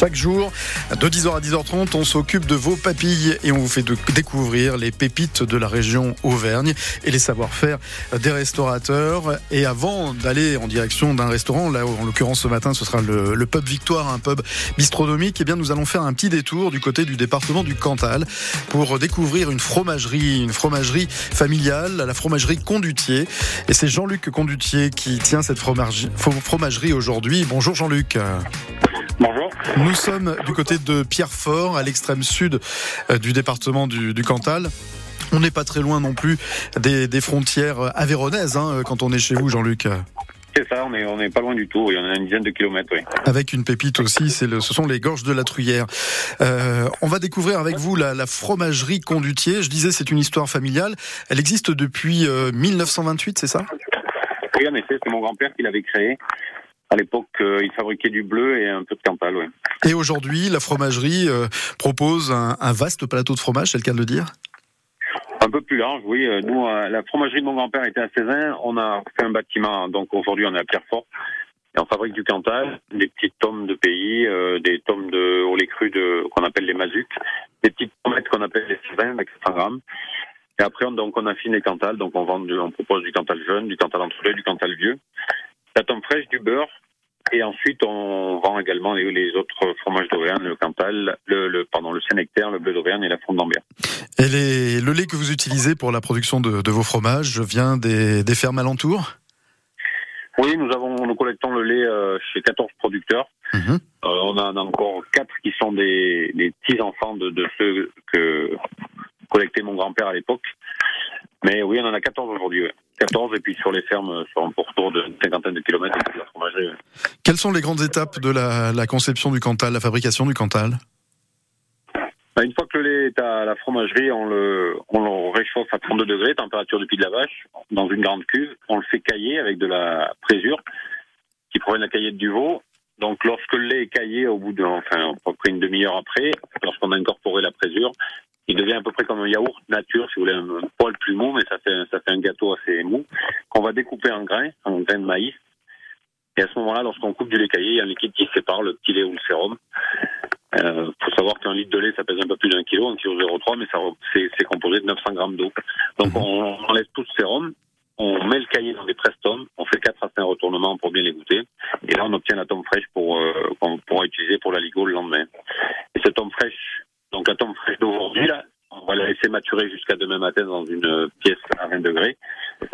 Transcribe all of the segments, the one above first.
Chaque jour, de 10h à 10h30, on s'occupe de vos papilles et on vous fait découvrir les pépites de la région Auvergne et les savoir-faire des restaurateurs. Et avant d'aller en direction d'un restaurant, là en l'occurrence ce matin ce sera le, pub Victoire, un pub bistronomique, et eh bien nous allons faire un petit détour du côté du département du Cantal pour découvrir une fromagerie, une fromagerie familiale, la fromagerie Condutier. Et c'est Jean-Luc Condutier qui tient cette fromagerie aujourd'hui. Bonjour Jean-Luc. Bonjour. Nous sommes du côté de Pierrefort, à l'extrême sud euh, du département du, Cantal. On n'est pas très loin non plus des, frontières avéronaises hein, quand on est chez vous, Jean-Luc. C'est ça, on n'est on est pas loin du tout, il y en a une dizaine de kilomètres. Oui. Avec une pépite aussi, c'est le, ce sont les gorges de la Truyère. Euh, on va découvrir avec vous la, la, fromagerie Condutier. Je disais, c'est une histoire familiale. Elle existe depuis 1928, euh, c'est ça? Oui, en effet, c'est mon grand-père qui l'avait créée. À l'époque, euh, il fabriquait du bleu et un peu de Cantal, ouais. Et aujourd'hui, la fromagerie euh, propose un, un, vaste plateau de fromage, c'est le cas de le dire? Un peu plus large, oui. Euh, nous, la fromagerie de mon grand-père était à Cézanne. On a fait un bâtiment, donc aujourd'hui on est à Pierrefort. Et on fabrique du Cantal, des petites tomes de pays, des tomes de au lait cru de, qu'on appelle les mazucs, des petites pommettes qu'on appelle les Cézanne avec 100 grammes. Et après, on, donc, on affine les Cantal, donc on vend, on propose du Cantal jeune, du Cantal entre deux, du Cantal vieux la tome fraîche, du beurre. Et ensuite, on vend également les, autres fromages d'Auvergne, le Cantal, le, le, pardon, le Saint-Nectaire, le bleu d'Auvergne et la fonte d'Ambert. Et les, le lait que vous utilisez pour la production de, de vos fromages vient des, des, fermes alentours? Oui, nous avons, nous collectons le lait euh, chez 14 producteurs. Mhm. Euh, on en a encore 4 qui sont des, des petits-enfants de, de ceux que collectait mon grand-père à l'époque. Mais oui, on en a 14 aujourd'hui. 14 et puis sur les fermes, sur un pourtour de cinquantaine de kilomètres de la fromagerie. Quelles sont les grandes étapes de la, conception du Cantal, la fabrication du Cantal? Bah, Une fois que le lait est à la fromagerie, on le, on le réchauffe à 32 degrés, température du pied de la vache, dans une grande cuve. On le fait cailler avec de la présure qui provient de la caillette du veau. Donc lorsque le lait est caillé au bout de, enfin, à peu près une demi-heure après, lorsqu'on a incorporé la présure, il devient à peu près comme un yaourt nature, si vous voulez, un poil plus mou, mais ça fait, ça fait un gâteau assez mou, qu'on va découper en grains, en grains de maïs. Et à ce moment-là, lorsqu'on coupe du lait caillé, il y a un liquide qui sépare le petit lait ou le sérum. Il euh, faut savoir qu'un litre de lait, ça pèse un peu plus d'un kilo, un kilo 0,3, mais c'est composé de 900 grammes d'eau. Donc on, enlève tout ce sérum, on met le cahier dans des prestums, on fait 4 à 5 retournements pour bien les goûter, et là on obtient la tombe fraîche pour euh, qu'on pourra utiliser pour la ligo le lendemain. Et cette tombe fraîche donc la tombe fraîche d'aujourd'hui, là, on va la laisser maturer jusqu'à demain matin dans une pièce à 20 degrés.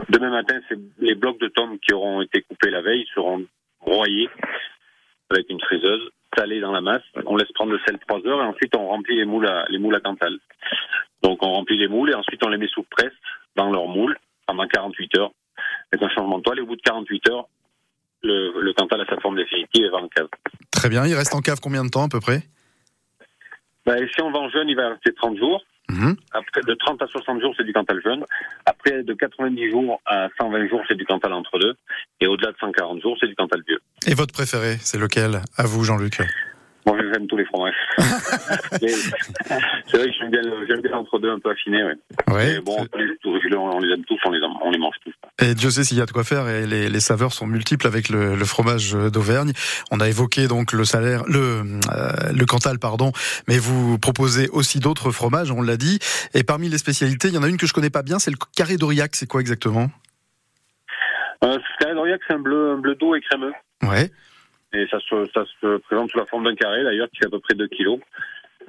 Demain matin, les blocs de tombes qui auront été coupés la veille seront broyés avec une fraiseuse, salés dans la masse. On laisse prendre le sel 3 heures et ensuite on remplit les moules à, les moules à Cantal. Donc on remplit les moules et ensuite on les met sous presse dans leur moule pendant 48 heures avec un changement de toile et au bout de 48 heures, le, le Cantal a sa forme définitive et va en cave. Très bien, il reste en cave combien de temps à peu près? Bah, si on vend jeune, il va rester 30 jours. Mhm. Après, de 30 à 60 jours, c'est du Cantal jeune. Après, de 90 jours à 120 jours, c'est du Cantal entre deux. Et au-delà de 140 jours, c'est du Cantal vieux. Et votre préféré, c'est lequel? À vous, Jean-Luc j'aime tous les fromages. c'est vrai que j'aime bien, bien entre deux un peu affiné. Ouais. ouais bon, on les, on les aime tous, on les, on les mange tous. Et Dieu sait s'il y a de quoi faire et les, les saveurs sont multiples avec le, le fromage d'Auvergne. On a évoqué donc le salaire, le, euh, le Cantal, pardon, mais vous proposez aussi d'autres fromages, on l'a dit. Et parmi les spécialités, il y en a une que je connais pas bien, c'est le carré d'Aurillac. C'est quoi exactement? Euh, Le carré d'Aurillac, c'est un bleu, un bleu doux et crémeux. Ouais. Et ça se, ça se présente sous la forme d'un carré, d'ailleurs, qui fait à peu près 2 kilos.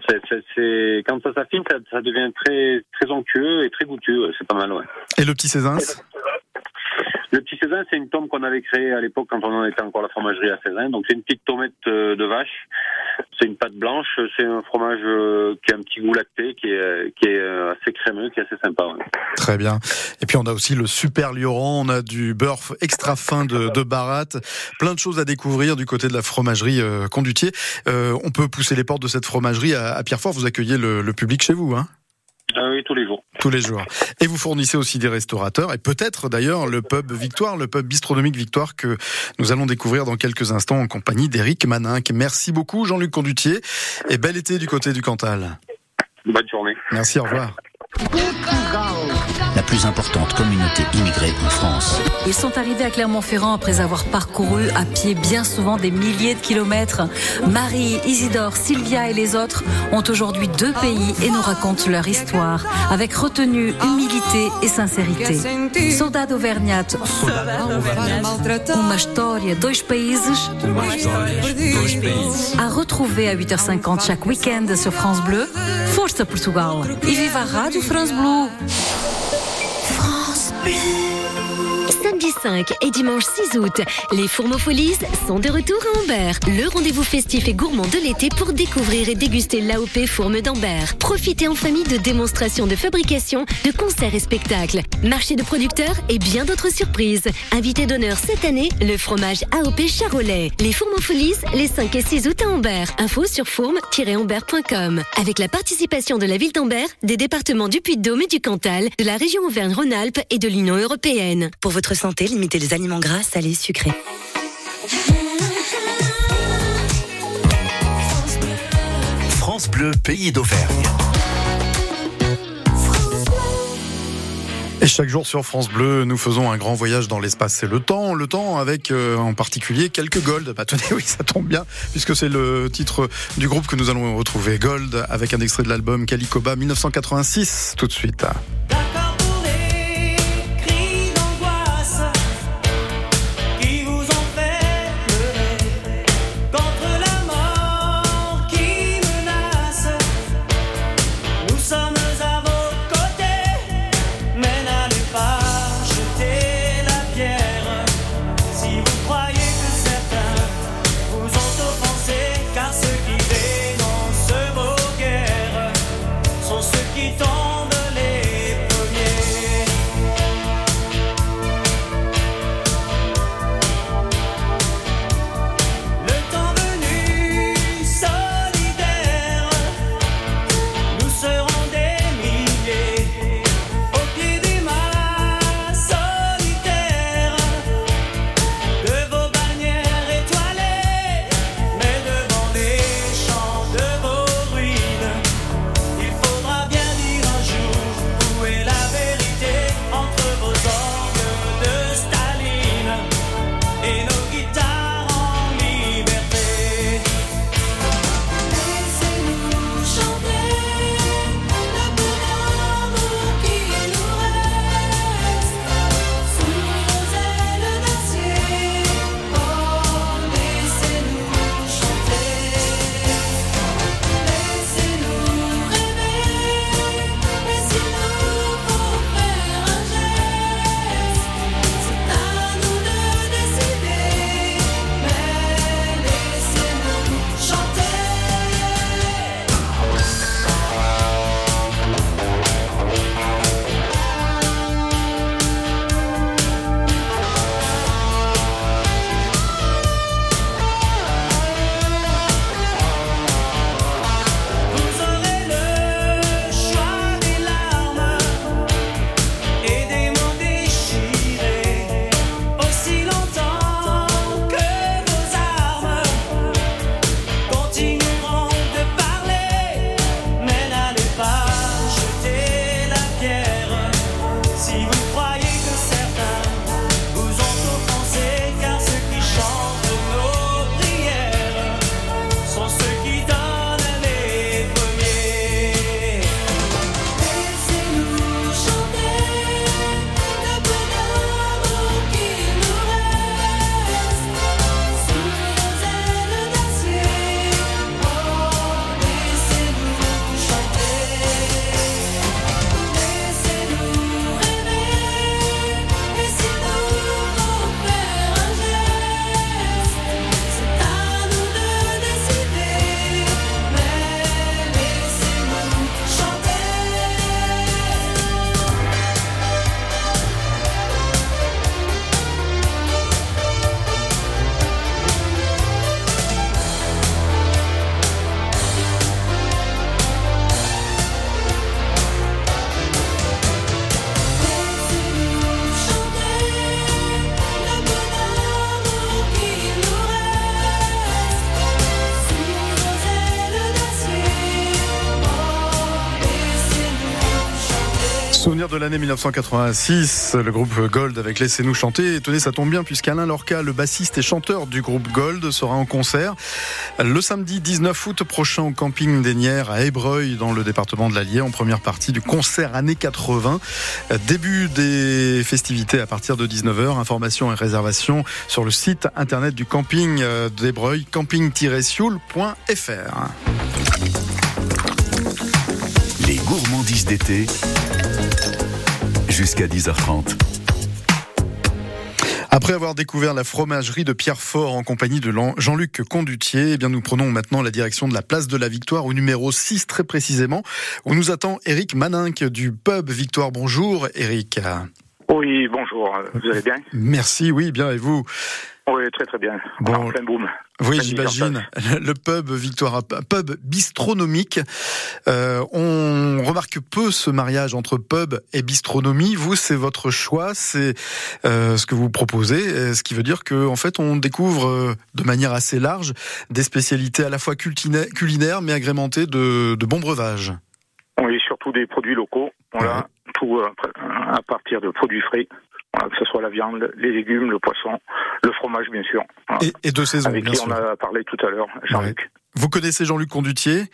C'est, quand ça s'affine, ça, ça, devient très, très onctueux et très goûteux. C'est pas mal, ouais. Et le petit Césins le petit Cézanne, c'est une tome qu'on avait créée à l'époque quand on en était encore la fromagerie à Cézanne. Donc c'est une petite tomette euh, de vache. C'est une pâte blanche. C'est un fromage euh, qui a un petit goût lacté, qui est, qui est euh, assez crémeux, qui est assez sympa. Très bien. Et puis on a aussi le super lioran. On a du beurre extra fin de, de Barat. Plein de choses à découvrir du côté de la fromagerie Condutier. on peut pousser les portes de cette fromagerie à, Pierrefort. Vous accueillez le, le public chez vous, hein ah oui, tous les jours. Tous les jours. Et vous fournissez aussi des restaurateurs et peut-être d'ailleurs le pub Victoire, le pub bistronomique Victoire que nous allons découvrir dans quelques instants en compagnie d'Éric Maninck. Merci beaucoup Jean-Luc Condutier et bel été du côté du Cantal. Bonne journée. Merci, au revoir la plus importante communauté immigrée en France. Ils sont arrivés à Clermont-Ferrand après avoir parcouru à pied bien souvent des milliers de kilomètres. Marie, Isidore, Sylvia et les autres ont aujourd'hui deux pays et nous racontent leur histoire avec retenue, humilité et sincérité. Soldado Auvergnat, uma história, dois países, à retrouver à 8h50 chaque week-end sur France Bleu. Força Portugal e viva a Rádio France Bleu. France Bleu. Samedi 5 et dimanche 6 août, les Fourmofolies sont de retour à Ambert. Le rendez-vous festif et gourmand de l'été pour découvrir et déguster l'AOP Fourme d'Ambert. Profitez en famille de démonstrations de fabrication, de concerts et spectacles, marché de producteurs et bien d'autres surprises. Invité d'honneur cette année, le fromage AOP Charolais. Les Fourmofolies, les 5 et 6 août à Ambert. Info sur fourme-ambert.com. Avec la participation de la ville d'Ambert, des départements du Puy-de-Dôme et du Cantal, de la région Auvergne-Rhône-Alpes et de l'Union européenne. Pour votre santé, limitez les aliments gras, salés, sucrés. France Bleu, pays d'Auvergne. Et chaque jour sur France Bleu, nous faisons un grand voyage dans l'espace et le temps. Le temps avec euh, en particulier quelques Gold. Bah tenez, oui, ça tombe bien, puisque c'est le titre du groupe que nous allons retrouver. Gold, avec un extrait de l'album Calicoba 1986, tout de suite. Souvenir de l'année 1986, le groupe Gold avec Laissez-nous chanter. Et tenez, ça tombe bien puisqu'Alain Lorca, le bassiste et chanteur du groupe Gold, sera en concert le samedi 19 août prochain au camping des Nières à Ébreuil dans le département de l'Allier en première partie du concert années 80. Début des festivités à partir de 19h. Informations et réservations sur le site internet du camping d'Ébreuil, camping-sioul.fr. Les gourmandises d'été jusqu'à 10h30. Après avoir découvert la fromagerie de Pierrefort en compagnie de Jean-Luc Condutier, eh bien nous prenons maintenant la direction de la place de la Victoire au numéro 6 très précisément, où nous attend Eric Maninck du pub Victoire. Bonjour Eric. Oui, bonjour. Vous allez bien Merci, oui, bien et vous Oui, très très bien. Bon, plein boom. Oui, j'imagine. Le pub Victoire, pub bistronomique. Euh, on remarque peu ce mariage entre pub et bistronomie. Vous, c'est votre choix, c'est euh, ce que vous proposez, ce qui veut dire que en fait, on découvre euh, de manière assez large des spécialités à la fois culinaires, mais agrémentées de, de bons breuvages. Oui, surtout des produits locaux. Voilà, tout euh, à partir de produits frais que ce soit la viande, les légumes, le poisson, le fromage bien sûr. Et, de saison, Avec qui on a parlé tout à l'heure, Jean-Luc. Vous connaissez Jean-Luc Condutier?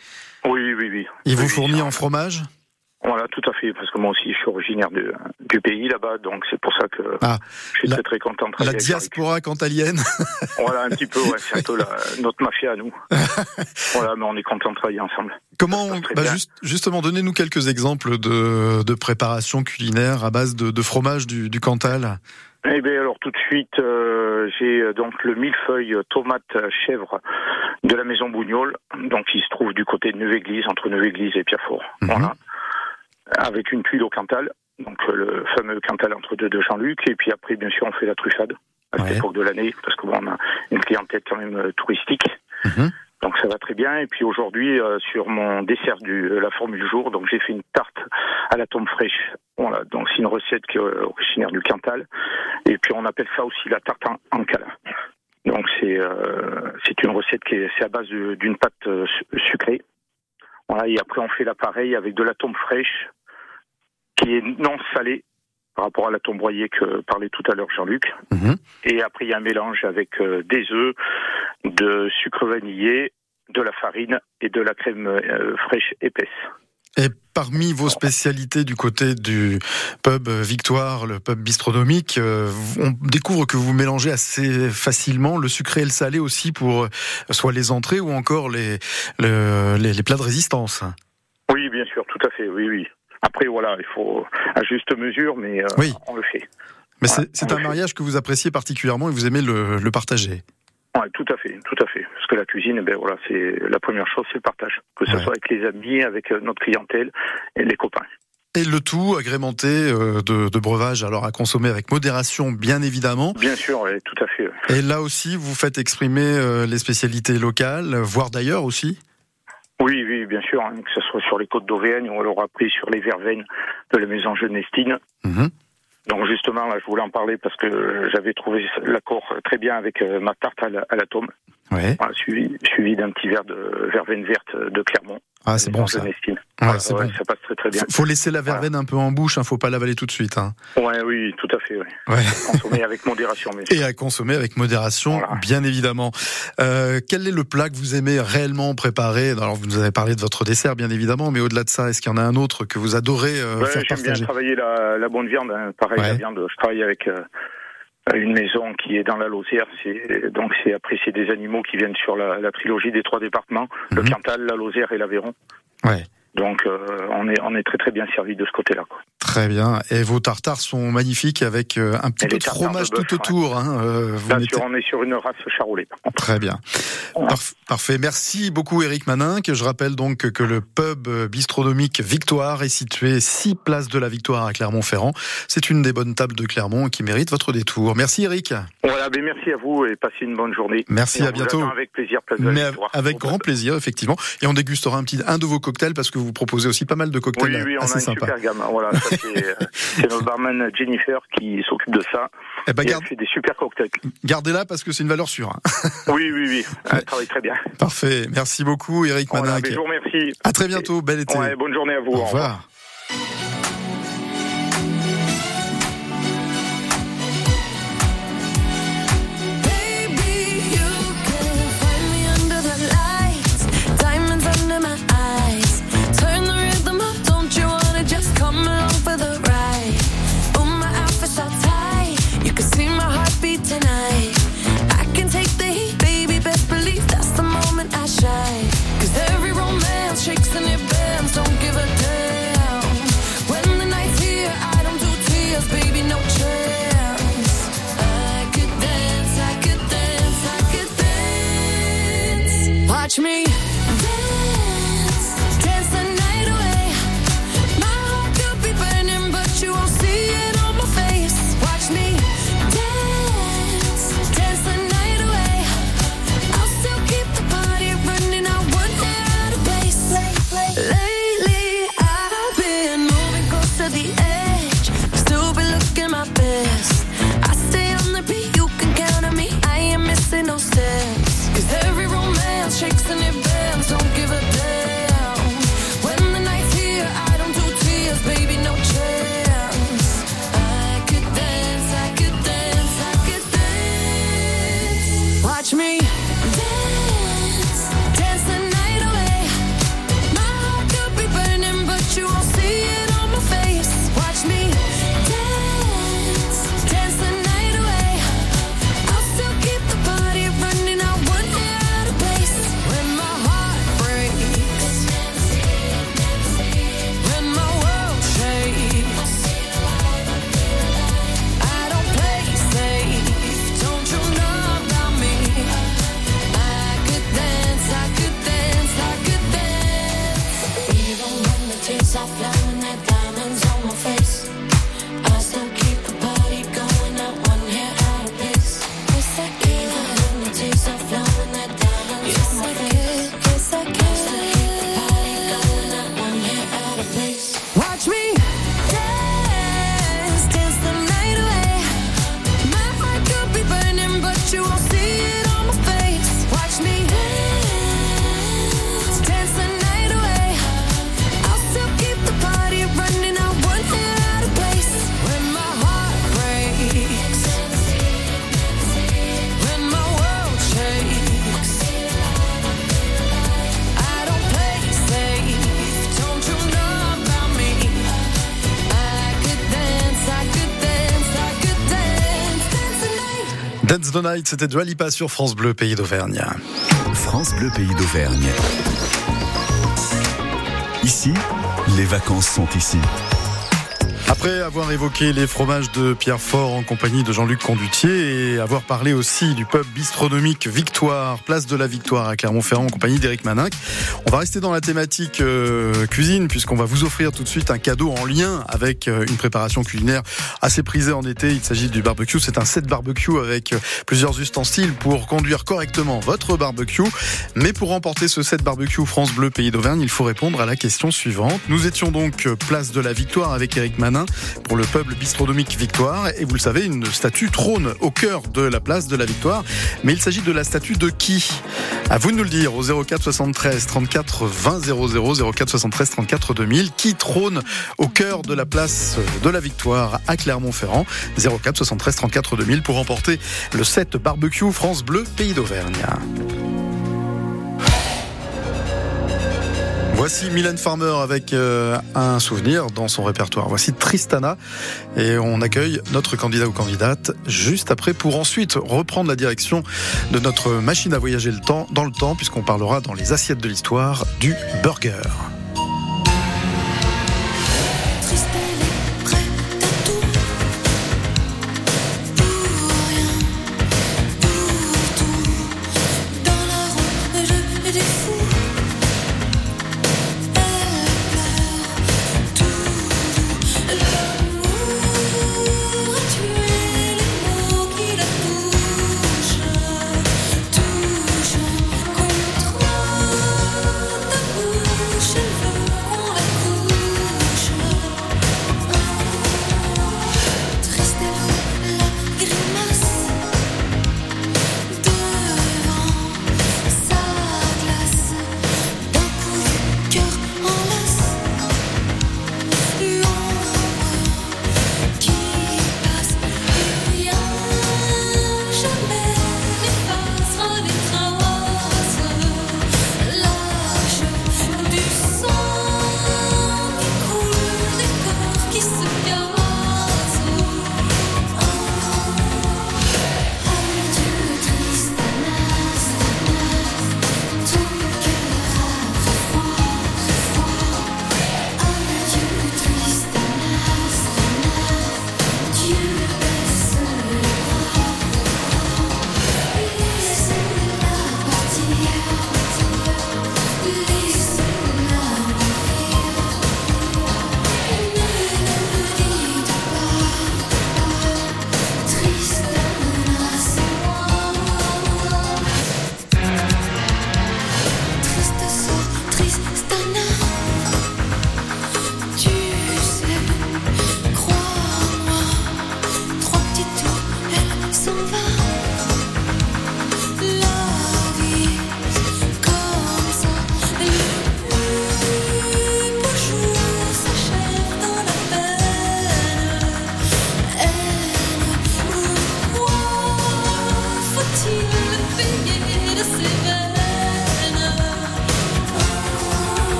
Oui, oui, oui. Il vous fournit en fromage? Voilà, tout à fait, parce que moi aussi je suis originaire du pays là-bas, donc c'est pour ça que ah, je suis très très content de travailler. La diaspora cantalienne Voilà, un petit peu, ouais, c'est un peu notre mafia à nous. voilà, mais on est content de travailler ensemble. Comment, bah juste, justement, donnez-nous quelques exemples de, de préparation culinaire à base de, de fromage du, du Cantal eh bien alors tout de suite, euh, j'ai euh, donc le millefeuille tomate chèvre de la maison Bougnol, donc il se trouve du côté de Neuve-Église, entre Neuve-Église et Pierrefort. Mhm. Voilà avec une tuile au Cantal, donc euh, le fameux Cantal entre deux de Jean-Luc, et puis après, bien sûr, on fait la truffade à cette époque de l'année, parce que bon, on a une clientèle quand même euh, touristique. Mhm. Donc ça va très bien. Et puis aujourd'hui, euh, sur mon dessert du la formule du jour, donc j'ai fait une tarte à la tombe fraîche. Voilà, donc c'est une recette qui est originaire du Cantal. Et puis on appelle ça aussi la tarte en, en Donc c'est c'est une recette qui est, à base d'une pâte sucrée. Voilà, et après on fait l'appareil avec de la tombe fraîche qui est non salée par rapport à la tombe broyée que parlait tout à l'heure Jean-Luc. Mhm. Et après il y a un mélange avec euh, des œufs, de sucre vanillé, de la farine et de la crème euh, fraîche épaisse. Et parmi vos spécialités du côté du pub Victoire, le pub bistronomique, euh, on découvre que vous mélangez assez facilement le sucré et le salé aussi pour euh, soit les entrées ou encore les, les, plats de résistance. Oui, bien sûr, tout à fait, oui, oui. Après, voilà, il faut à juste mesure, mais euh, on le fait. Mais c'est un mariage que vous appréciez particulièrement et vous aimez le, le partager. Ouais, tout à fait, tout à fait. Parce que la cuisine, ben voilà, c'est la première chose, c'est le partage. Que ce soit avec les amis, avec euh, notre clientèle et les copains. Et le tout agrémenté euh, de, de breuvages, alors à consommer avec modération, bien évidemment. Bien sûr, oui, tout à fait. Et là aussi, vous faites exprimer euh, les spécialités locales, voire d'ailleurs aussi? Oui, oui, bien sûr, hein, que ce soit sur les côtes d'Auvergne ou alors après sur les verveines de la maison Genestine. Mhm. Donc justement, là, je voulais en parler parce que j'avais trouvé l'accord très bien avec euh, ma tarte à la, ouais. suivi, suivi d'un petit verre de verveine verte de Clermont. Ah, c'est bon ça. Ouais, Ça passe très très bien. Faut laisser la verveine un peu en bouche, hein, faut pas l'avaler tout de suite. Hein. Ouais, oui, tout à fait. Ouais. Consommer avec modération. Et à consommer avec modération, bien évidemment. Euh, quel est le plat que vous aimez réellement préparer? Alors, vous nous avez parlé de votre dessert, bien évidemment, mais au-delà de ça, est-ce qu'il y en a un autre que vous adorez euh, faire partager J'aime bien travailler la, la bonne viande. Hein. Pareil, la viande. Je travaille avec. Euh, une maison qui est dans la Lozère. C'est, donc c'est après c'est des animaux qui viennent sur la, la trilogie des trois départements, le mhm. Cantal, la Lozère et l'Aveyron. Ouais. Donc euh, on est on est très très bien servi de ce côté-là. Quoi. Très bien. Et vos tartares sont magnifiques avec euh, un petit peu de fromage tout autour. Hein. Euh, bien sûr, on est sur une race charolais. Très bien. parfait. Merci beaucoup Eric Manin. Que je rappelle donc que le pub bistronomique Victoire est situé 6 places de la Victoire à Clermont-Ferrand. C'est une des bonnes tables de Clermont qui mérite votre détour. Merci Eric. Voilà, ben merci à vous et passez une bonne journée. Merci, à bientôt. Avec plaisir, place de la Victoire. Avec grand plaisir, effectivement. Et on dégustera un petit un de vos cocktails parce que vous proposez aussi pas mal de cocktails oui, oui, assez on a une super gamme. Voilà, c'est notre barman Jennifer qui s'occupe de ça. Eh ben, garde... Elle fait des super cocktails. Gardez-la parce que c'est une valeur sûre. Hein. oui, oui, oui. Elle travaille très bien. Parfait. Merci beaucoup, Eric voilà, Manac. Je vous remercie. À très bientôt. Bel été. bonne journée à vous. Au revoir. Dance the Night, c'était Dua Lipa sur France Bleu, pays d'Auvergne. France Bleu, pays d'Auvergne. Ici, les vacances sont ici. Après avoir évoqué les fromages de Pierre Fort en compagnie de Jean-Luc Condutier et avoir parlé aussi du pub bistronomique Victoire, place de la Victoire à Clermont-Ferrand en compagnie d'Éric Maninck, on va rester dans la thématique euh, cuisine puisqu'on va vous offrir tout de suite un cadeau en lien avec euh, une préparation culinaire assez prisée en été. Il s'agit du barbecue. C'est un set barbecue avec euh, plusieurs ustensiles pour conduire correctement votre barbecue. Mais pour remporter ce set barbecue France Bleu Pays d'Auvergne, il faut répondre à la question suivante. Nous étions donc place de la Victoire avec Éric Manin pour le peuple bistronomique Victoire. Et vous le savez, une statue trône au cœur de la place de la Victoire. Mais il s'agit de la statue de qui? À vous de nous le dire au 04 73 34 20 00 04 73 34 2000. Qui trône au cœur de la place de la Victoire à Clermont-Ferrand? 04 73 34 2000 pour remporter le set barbecue France Bleu Pays d'Auvergne. Voici Mylène Farmer avec euh, un souvenir dans son répertoire. Voici Tristana et on accueille notre candidat ou candidate juste après pour ensuite reprendre la direction de notre machine à voyager le temps, dans le temps puisqu'on parlera dans les assiettes de l'histoire du burger.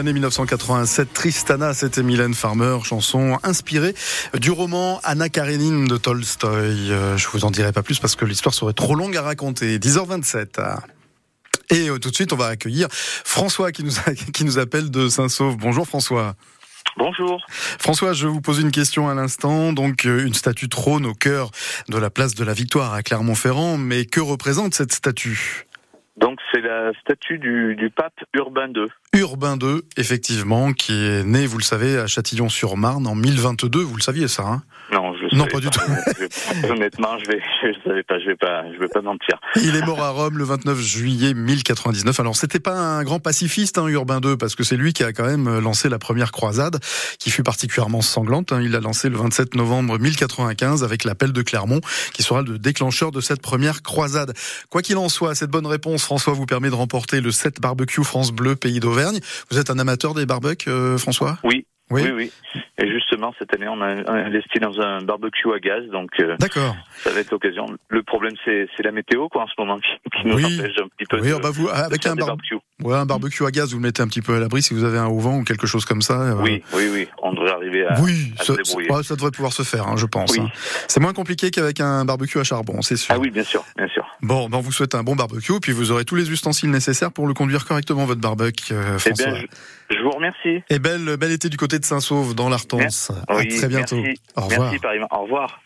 L'année 1987, Tristana, c'était Mylène Farmer, chanson inspirée du roman Anna Karenine de Tolstoï. Euh, je vous en dirai pas plus parce que l'histoire serait trop longue à raconter. 10h27. Et euh, tout de suite, on va accueillir François qui nous, qui nous appelle de Saint-Sauve. Bonjour François. Bonjour. François, je vous pose une question à l'instant. Donc, euh, une statue trône au cœur de la place de la Victoire à Clermont-Ferrand. Mais que représente cette statue? Donc, c'est la statue du, pape Urbain II. Urbain II, effectivement, qui est né, vous le savez, à Châtillon-sur-Marne en 1022. Vous le saviez, ça hein? Non, je Non, pas du tout. honnêtement, je vais, je savais pas, je vais pas, je vais pas mentir. Il est mort à Rome le 29 juillet 1099. Alors, c'était pas un grand pacifiste, hein, Urbain II, parce que c'est lui qui a quand même lancé la première croisade, qui fut particulièrement sanglante. Hein. Il l'a lancé le 27 novembre 1095 avec l'appel de Clermont, qui sera le déclencheur de cette première croisade. Quoi qu'il en soit, cette bonne réponse, François, vous permet de remporter le 7 barbecue France Bleu Pays d'Auvergne. Vous êtes un amateur des barbecues, euh, François? Oui. Oui. oui, Et justement, cette année, on a investi dans un barbecue à gaz, donc euh, D'accord. ça va être l'occasion. Le problème, c'est la météo, quoi, en ce moment, qui, nous empêche un petit peu oui, de, bah vous, avec un barbecue. Ouais, un barbecue à gaz, vous le mettez un petit peu à l'abri si vous avez un auvent ou quelque chose comme ça. Euh... Oui, oui, oui. On devrait arriver à, oui, à ça, se débrouiller. Ouais, ça devrait pouvoir se faire, hein, je pense. Oui. Hein. C'est moins compliqué qu'avec un barbecue à charbon, c'est sûr. Ah oui, bien sûr, bien sûr. Bon, ben on vous souhaite un bon barbecue, puis vous aurez tous les ustensiles nécessaires pour le conduire correctement, votre barbecue, euh, François. Eh bien, je, je, vous remercie. Et belle, belle été du côté de Saint-Sauve, dans l'Artense. Oui, à très bientôt. Merci. Au revoir. Merci, pareillement. Au revoir.